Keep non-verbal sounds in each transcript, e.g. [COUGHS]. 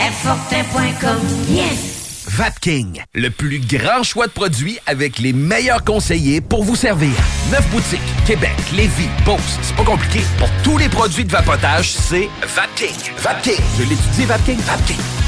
Airfortin.com. Yes! Vapking, le plus grand choix de produits avec les meilleurs conseillers pour vous servir. Neuf boutiques, Québec, Lévis, Beauce, c'est pas compliqué. Pour tous les produits de vapotage, c'est Vapking. Vapking, je l'étudie, Vapking, Vapking.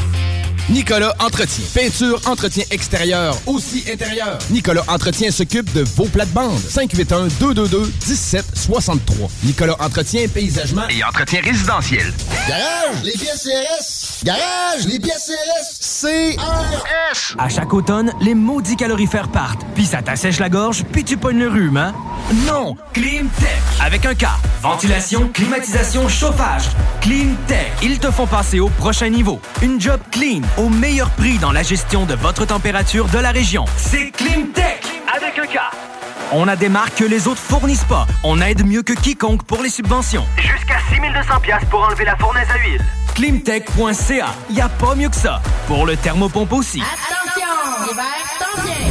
Nicolas Entretien. Peinture, entretien extérieur, aussi intérieur. Nicolas Entretien s'occupe de vos plates-bandes. 581-222-1763. Nicolas Entretien, paysagement Et entretien résidentiel. Garage, les pièces CRS. Garage, les pièces CRS. CRS. À chaque automne, les maudits calorifères partent. Puis ça t'assèche la gorge, puis tu pognes le rhume, hein? Non! Climtech! Avec un K. Ventilation, climatisation, chauffage. Climtech. Ils te font passer au prochain niveau. Une job clean, au meilleur prix dans la gestion de votre température de la région. C'est Climtech! Avec un K. On a des marques que les autres fournissent pas. On aide mieux que quiconque pour les subventions. Jusqu'à 6200 pièces pour enlever la fournaise à huile. Climtech.ca. Y a pas mieux que ça. Pour le thermopompe aussi. Attention! L'hiver!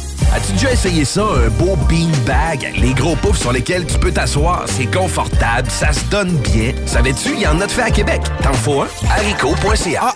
neige. 581 986 3443. As-tu déjà essayé ça, un beau beanbag? Les gros poufs sur lesquels tu peux t'asseoir, c'est confortable, ça se donne bien. Savais-tu, il y en a de fait à Québec. T'en faut un? haricot.ca.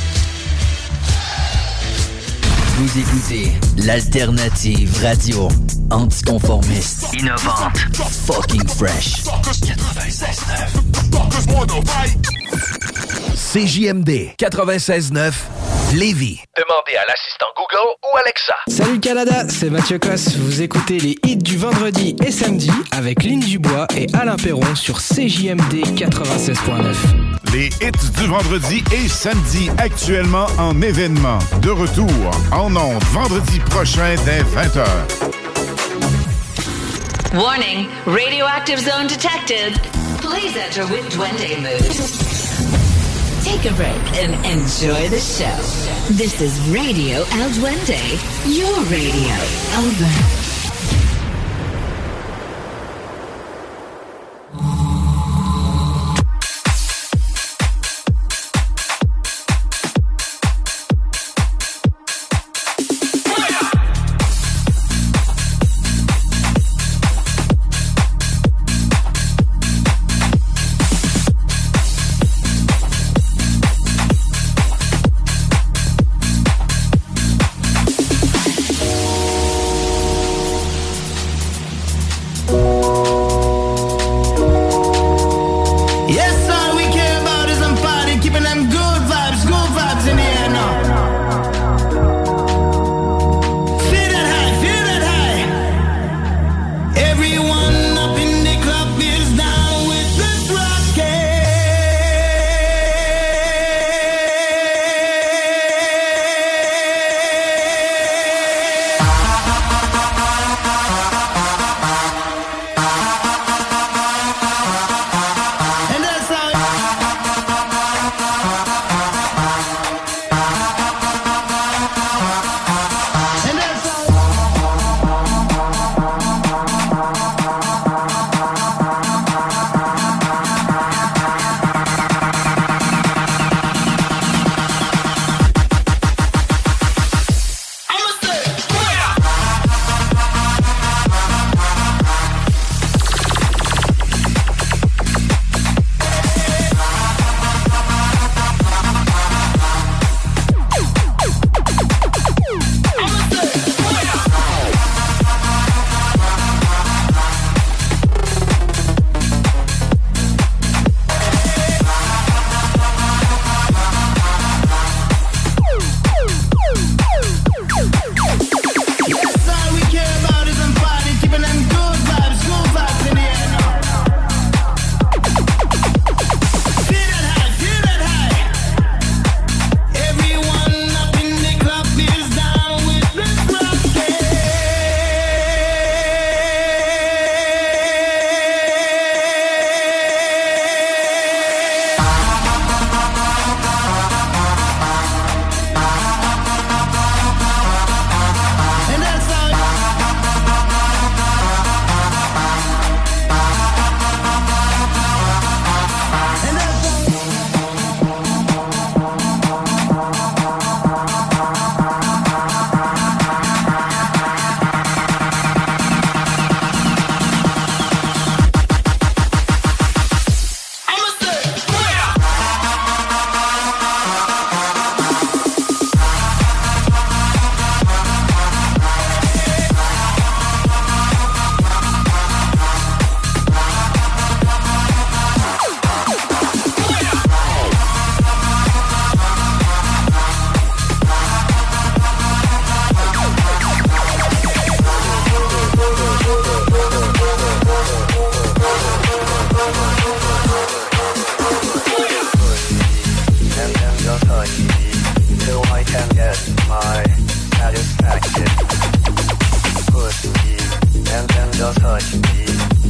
Vous écoutez l'alternative radio anticonformiste, Innovante. fucking fresh. CJMD 96.9 Lévis. Demandez à l'assistant Google ou Alexa. Salut Canada, c'est Mathieu Cosse. Vous écoutez les hits du vendredi et samedi avec Lynn Dubois et Alain Perron sur CJMD 96.9. Les hits du vendredi et samedi actuellement en événement. De retour en ondes vendredi prochain dès 20h. Warning, radioactive zone detected. Please enter with Duende mood. Take a break and enjoy the show. This is Radio El Duende, your radio. Over.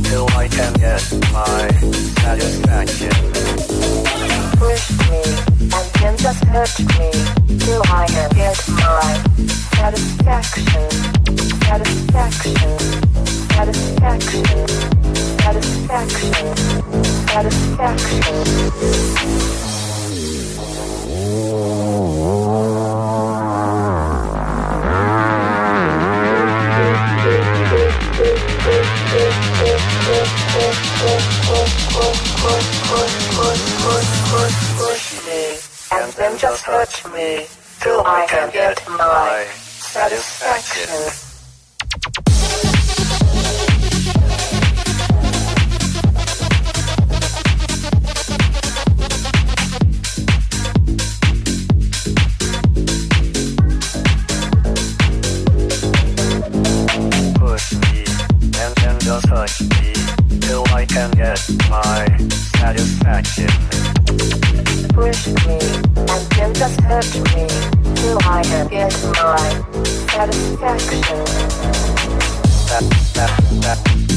till I can get my satisfaction. Push me and then me till I can get my satisfaction. Satisfaction. Satisfaction. Satisfaction. Satisfaction. Then just hurt me till I can get my satisfaction. my satisfaction. That, that, that.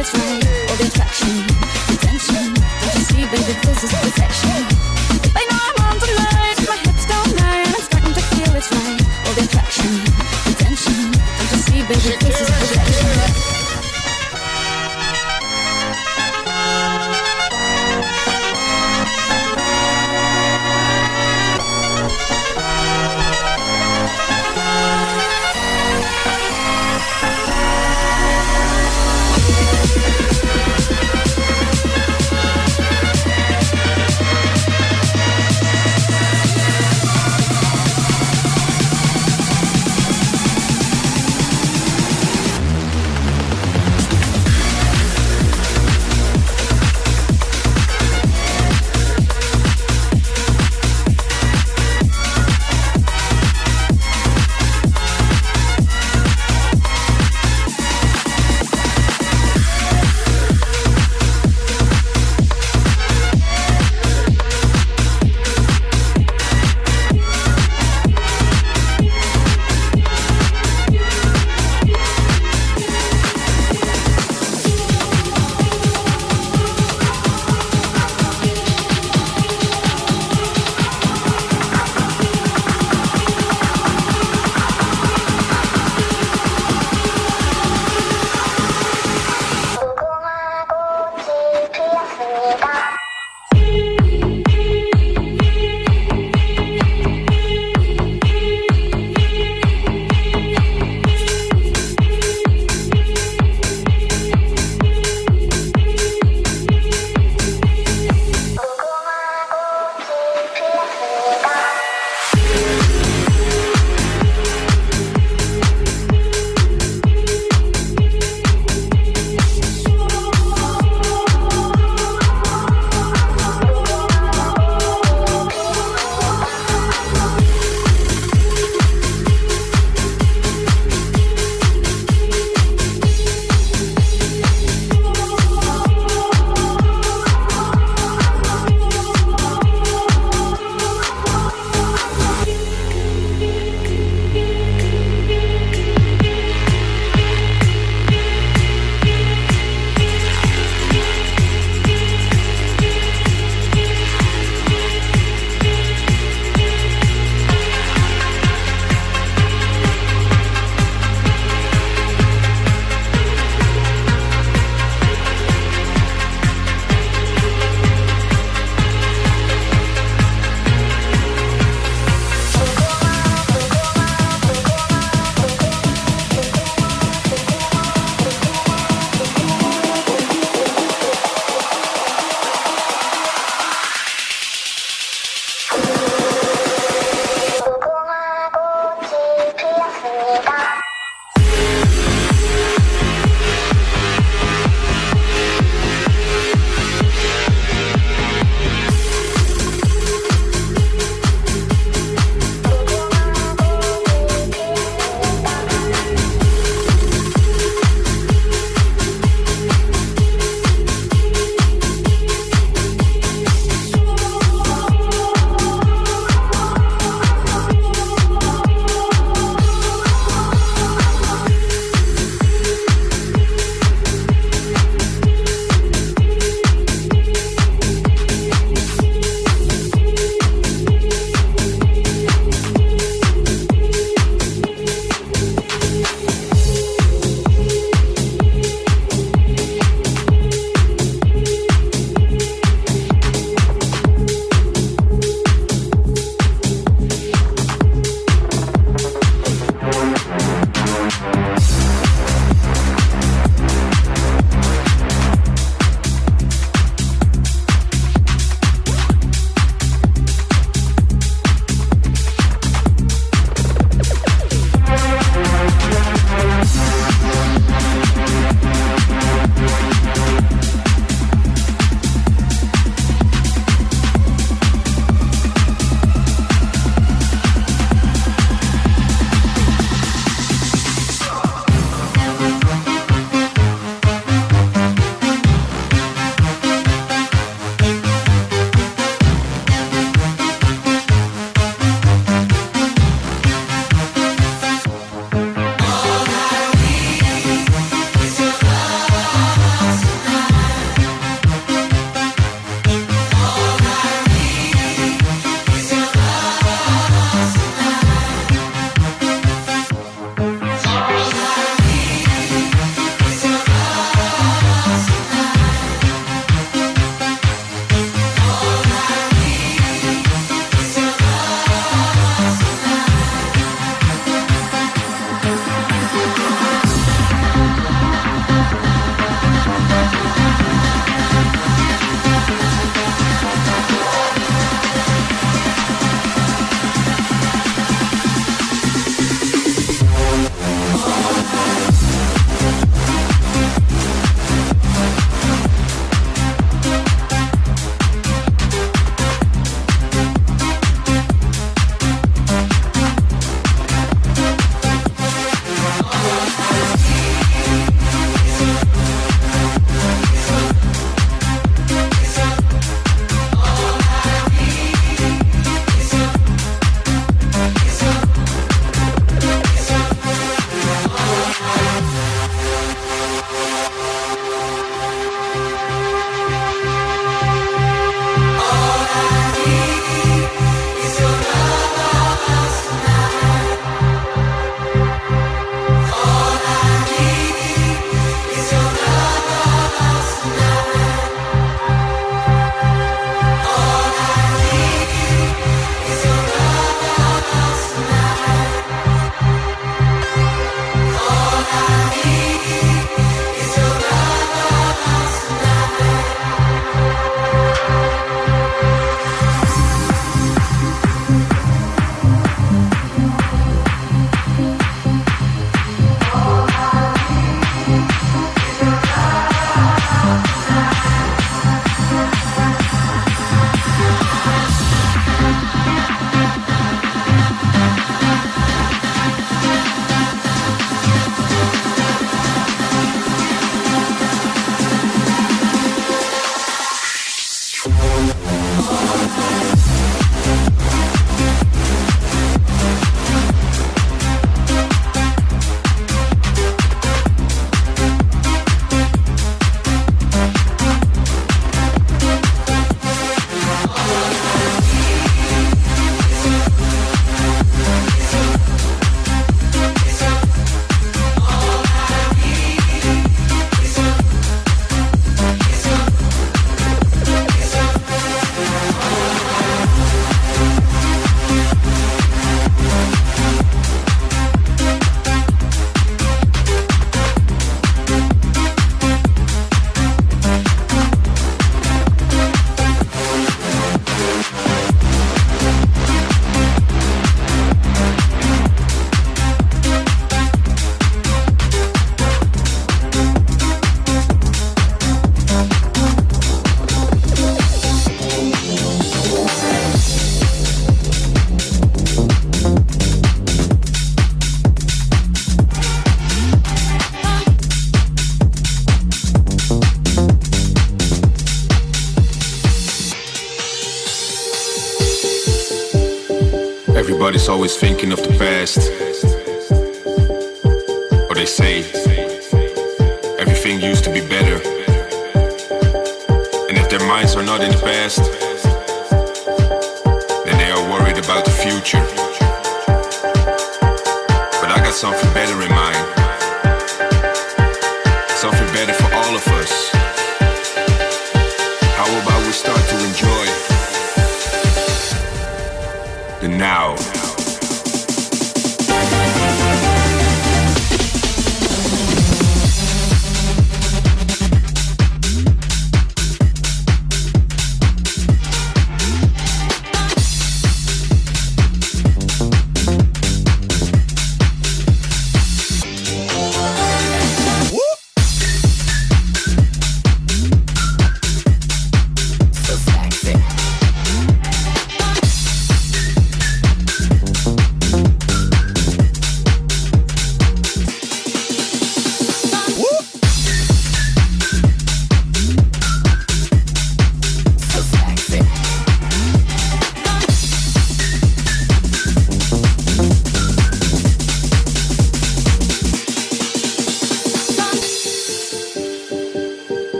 All the attraction, attention. Don't you see, baby, this is perfection. Know I'm on tonight My I'm feel it's right All the attraction, Don't you see, baby,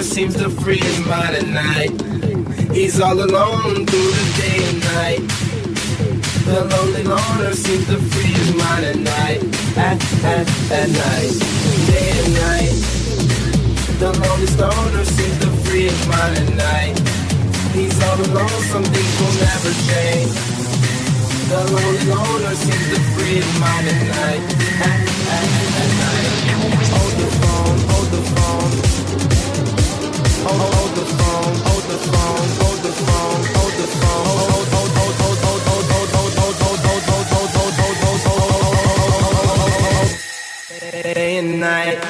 stoner seems to free his mind at night. He's all alone through the day and night. The lonely loner seems to free his mind at night. At, at, at night. Day and night. The lonely stoner seems to free his mind at night. He's all alone, some things will never change. The lonely loner seems to free his mind at night. At, at, at night. Hold the phone, hold the phone. Night.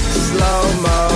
Slow mo.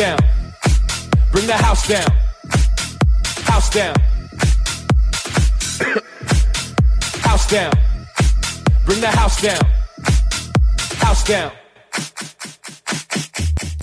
Down. Bring the house down. House down. [COUGHS] House down. Bring the house down. House down.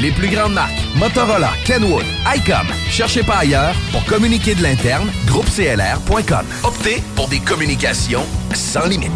Les plus grandes marques, Motorola, Kenwood, ICOM. Cherchez pas ailleurs pour communiquer de l'interne, groupeclr.com. Optez pour des communications sans limite.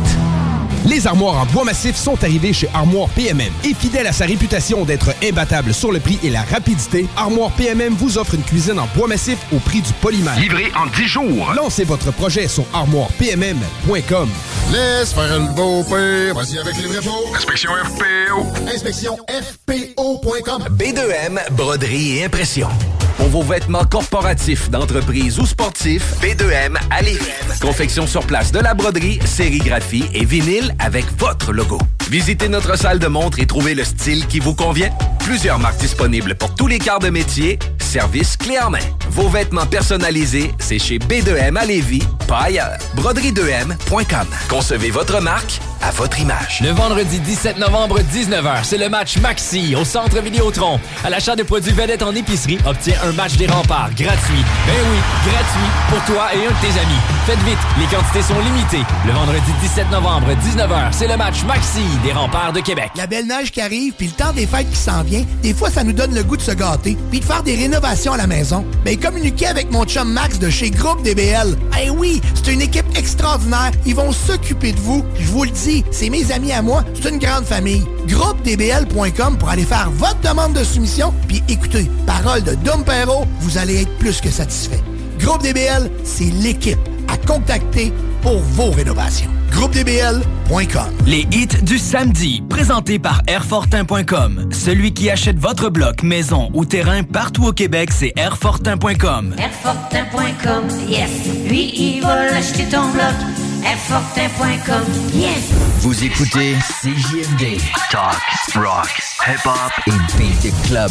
Les armoires en bois massif sont arrivées chez Armoire PMM. Et fidèle à sa réputation d'être imbattable sur le prix et la rapidité, Armoire PMM vous offre une cuisine en bois massif au prix du polymère. Livré en 10 jours. Lancez votre projet sur armoirepmm.com. Laisse faire le beau père, vas-y avec les vrais faux. Inspection FPO. Inspection FPO.com. B2M, broderie et impression. Pour vos vêtements corporatifs, d'entreprise ou sportifs, B2M à Lévis. Confection sur place de la broderie, sérigraphie et vinyle avec votre logo. Visitez notre salle de montre et trouvez le style qui vous convient. Plusieurs marques disponibles pour tous les quarts de métier. Service clé en main. Vos vêtements personnalisés, c'est chez B2M à Lévis, pas ailleurs. Broderie2M.com. Concevez votre marque à votre image. Le vendredi 17 novembre, 19h, c'est le match Maxi au Centre Vidéotron. À l'achat de produits vedettes en épicerie, obtiens un match des remparts gratuit. Ben oui, gratuit pour toi et un de tes amis. Faites vite, les quantités sont limitées. Le vendredi 17 novembre, 19h, c'est le match Maxi des remparts de Québec. La belle neige qui arrive, puis le temps des fêtes qui s'en vient, des fois, ça nous donne le goût de se gâter, puis de faire des rénovations à la maison. Mais communiquez avec mon chum Max de chez Groupe DBL. Eh oui, c'est une équipe extraordinaire. Ils vont s'occuper de vous. Je vous le dis, c'est mes amis à moi. C'est une grande famille. GroupeDBL.com pour aller faire votre demande de soumission. Puis écoutez, parole de Dom Perrault, vous allez être plus que satisfait. Groupe DBL, c'est l'équipe à contacter pour vos rénovations. GroupeDBL.com. Les hits du samedi, présentés par Airfortin.com. Celui qui achète votre bloc, maison ou terrain partout au Québec, c'est Airfortin.com. Airfortin.com, yes. Lui, il va l'acheter ton bloc. Airfortin.com, yes. Vous écoutez CJMD. Talk, rock, hip-hop et beat club.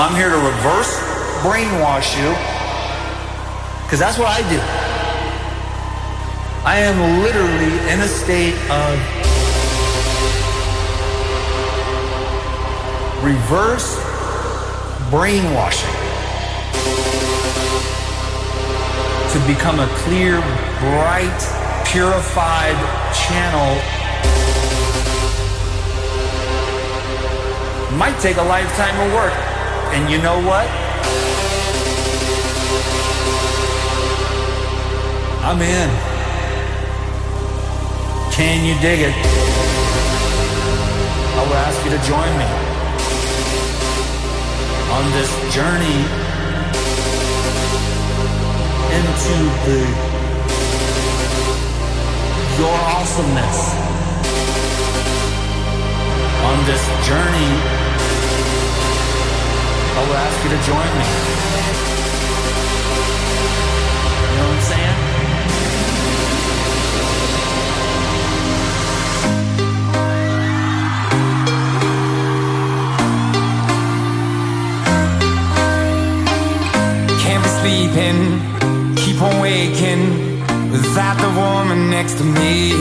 I'm here to reverse brainwash you because that's what I do. I am literally in a state of reverse brainwashing to become a clear, bright, purified channel. Might take a lifetime of work. And you know what? I'm in. Can you dig it? I will ask you to join me on this journey into the your awesomeness on this journey I would ask you to join me. You know what I'm saying? sleeping, keep on waking without the woman next to me.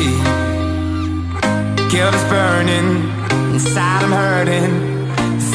Guilt is burning, inside I'm hurting.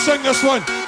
Sing this one.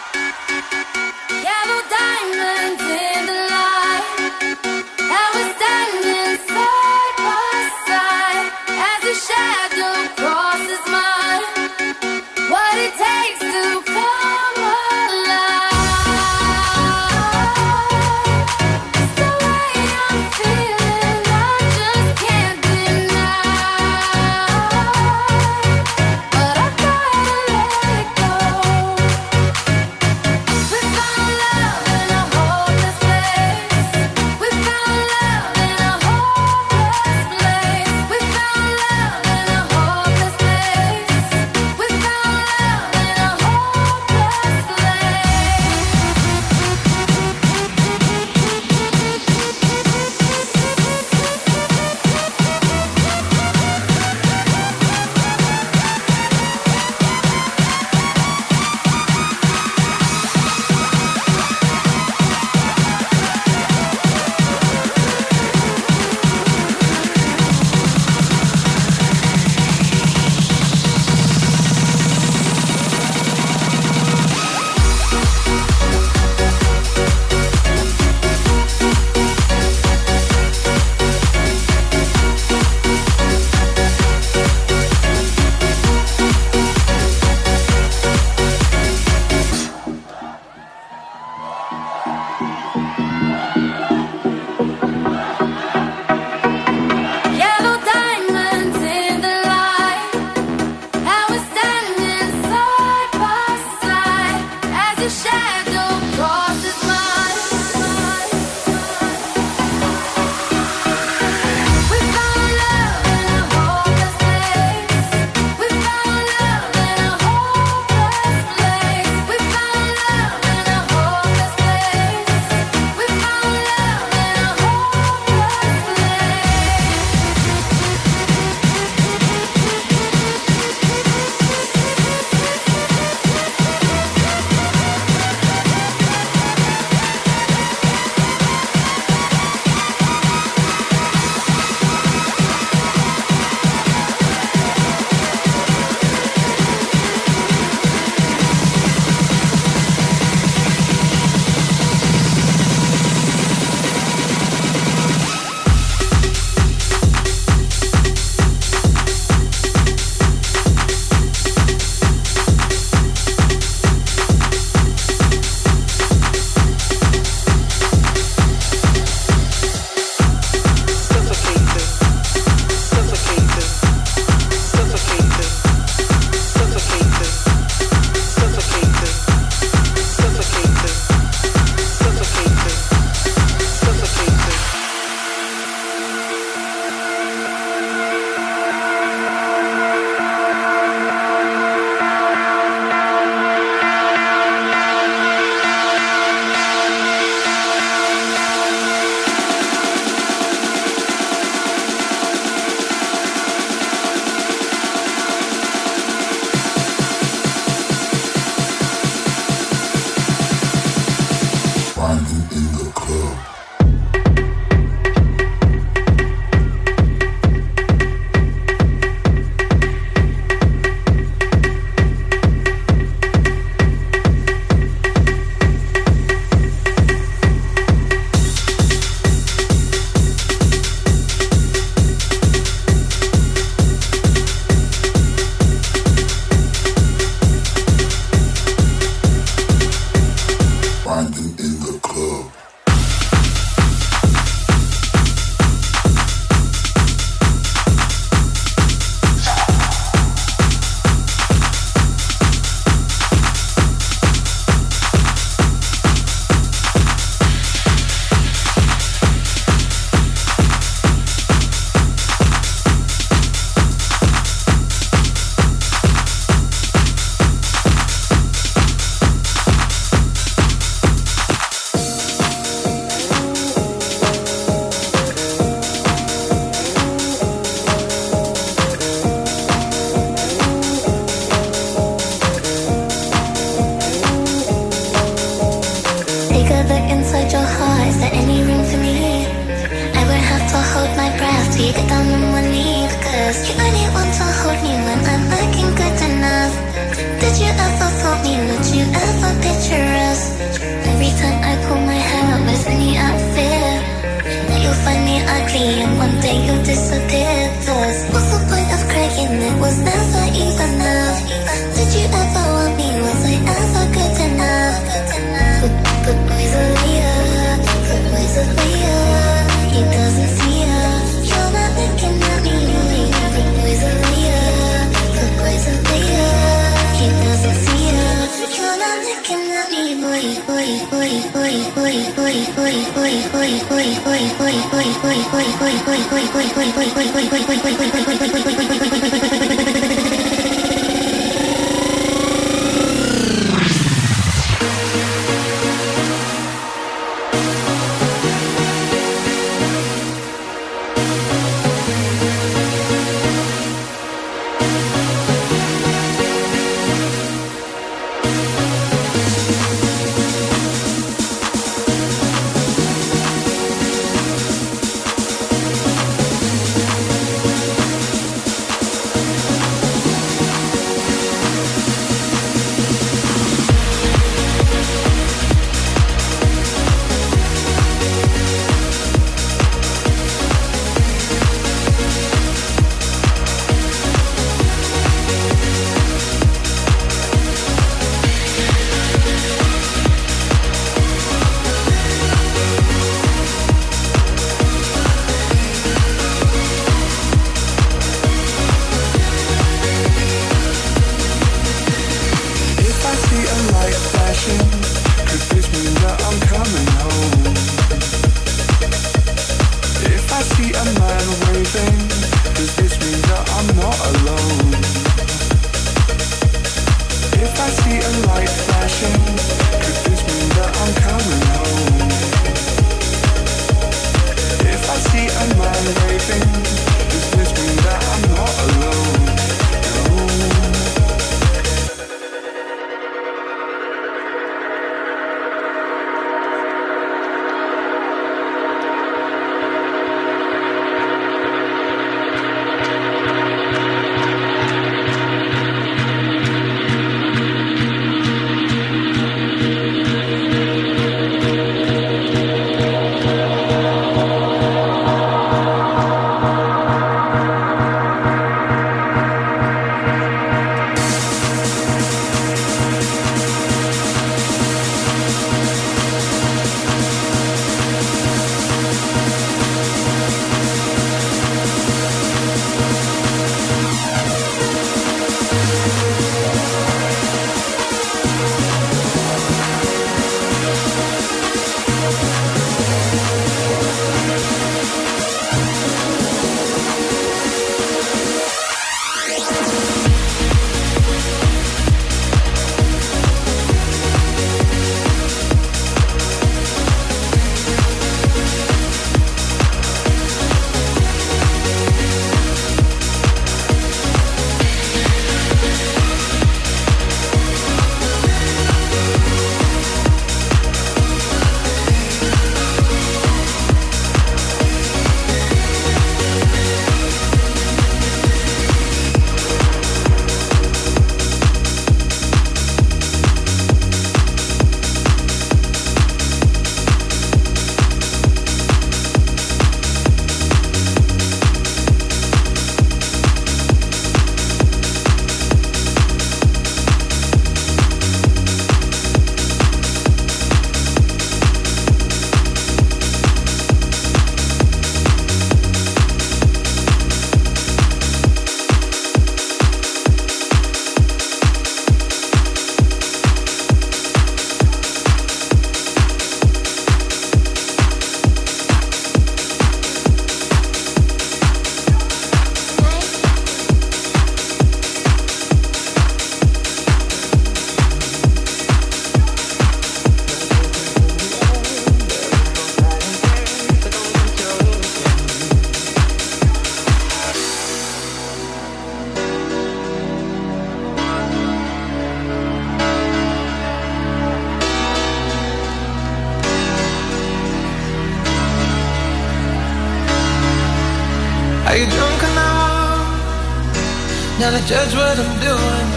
now they judge what I'm doing.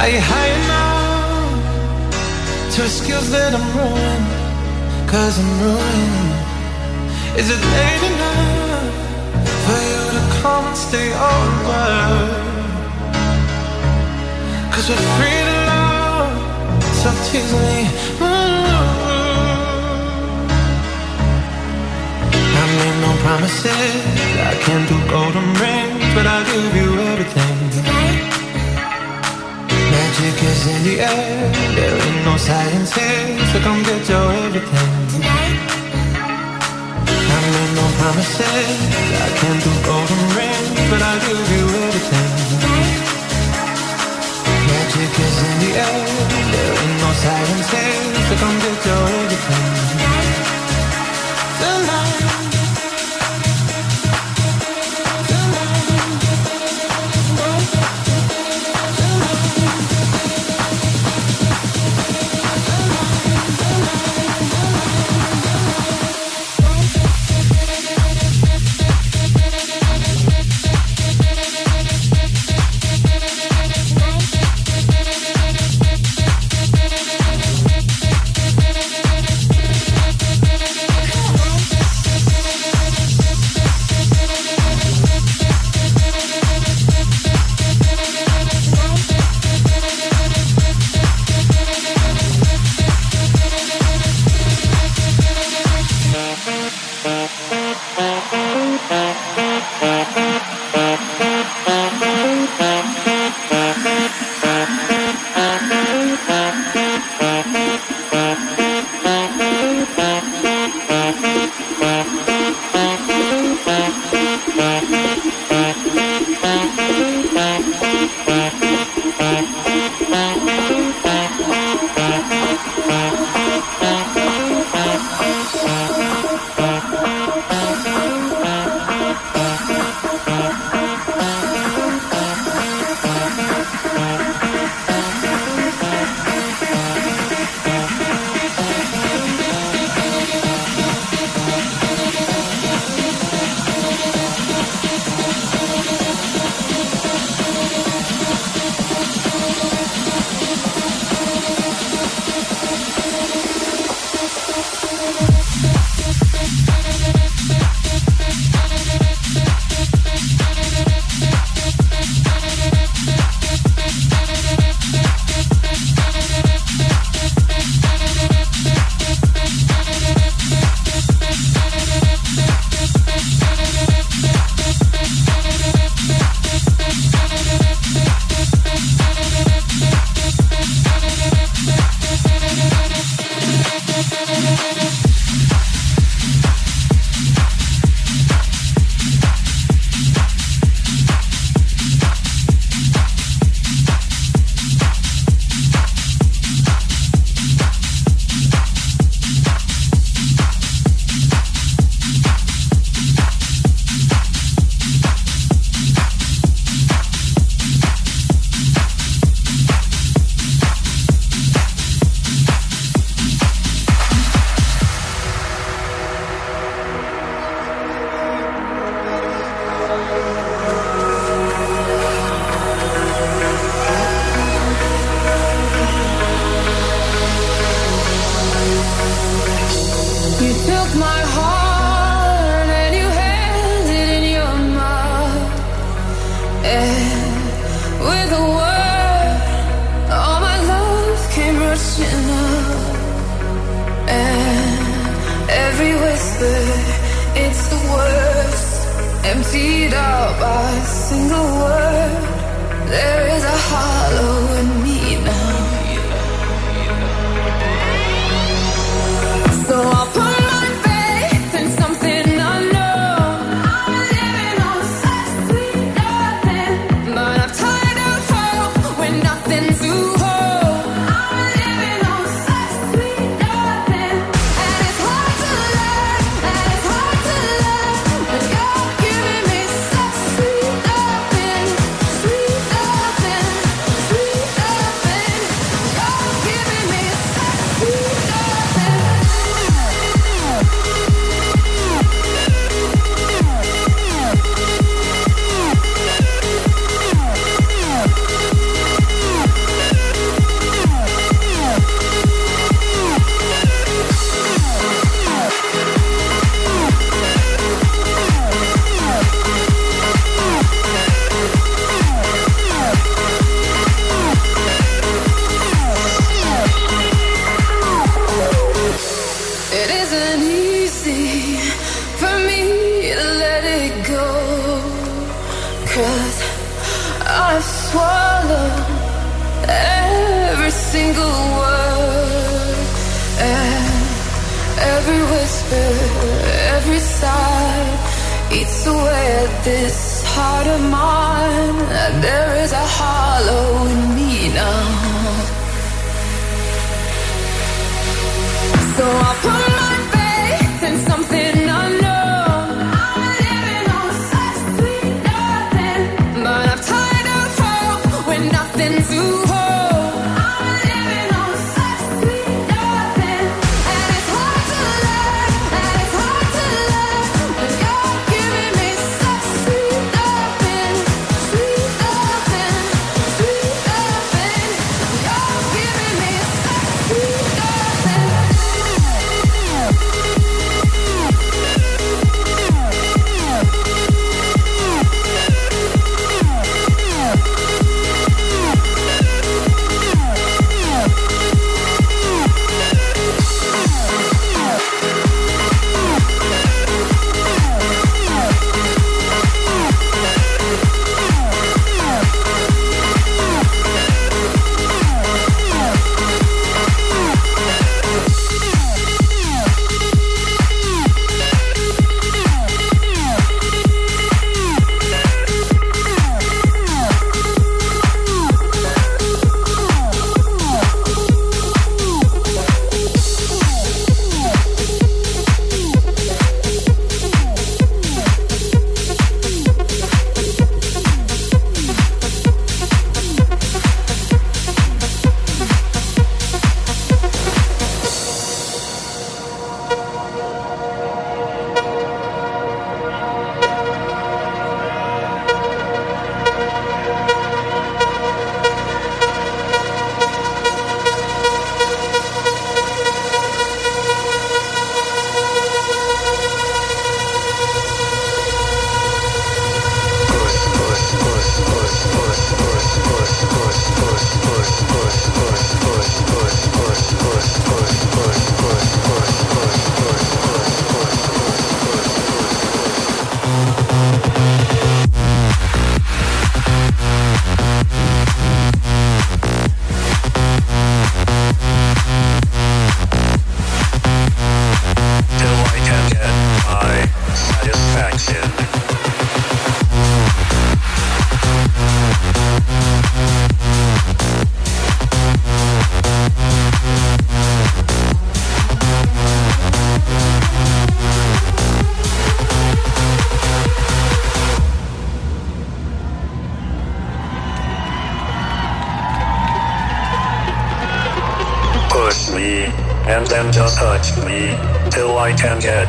Are you high enough to a that I'm ruined? Cause I'm ruined.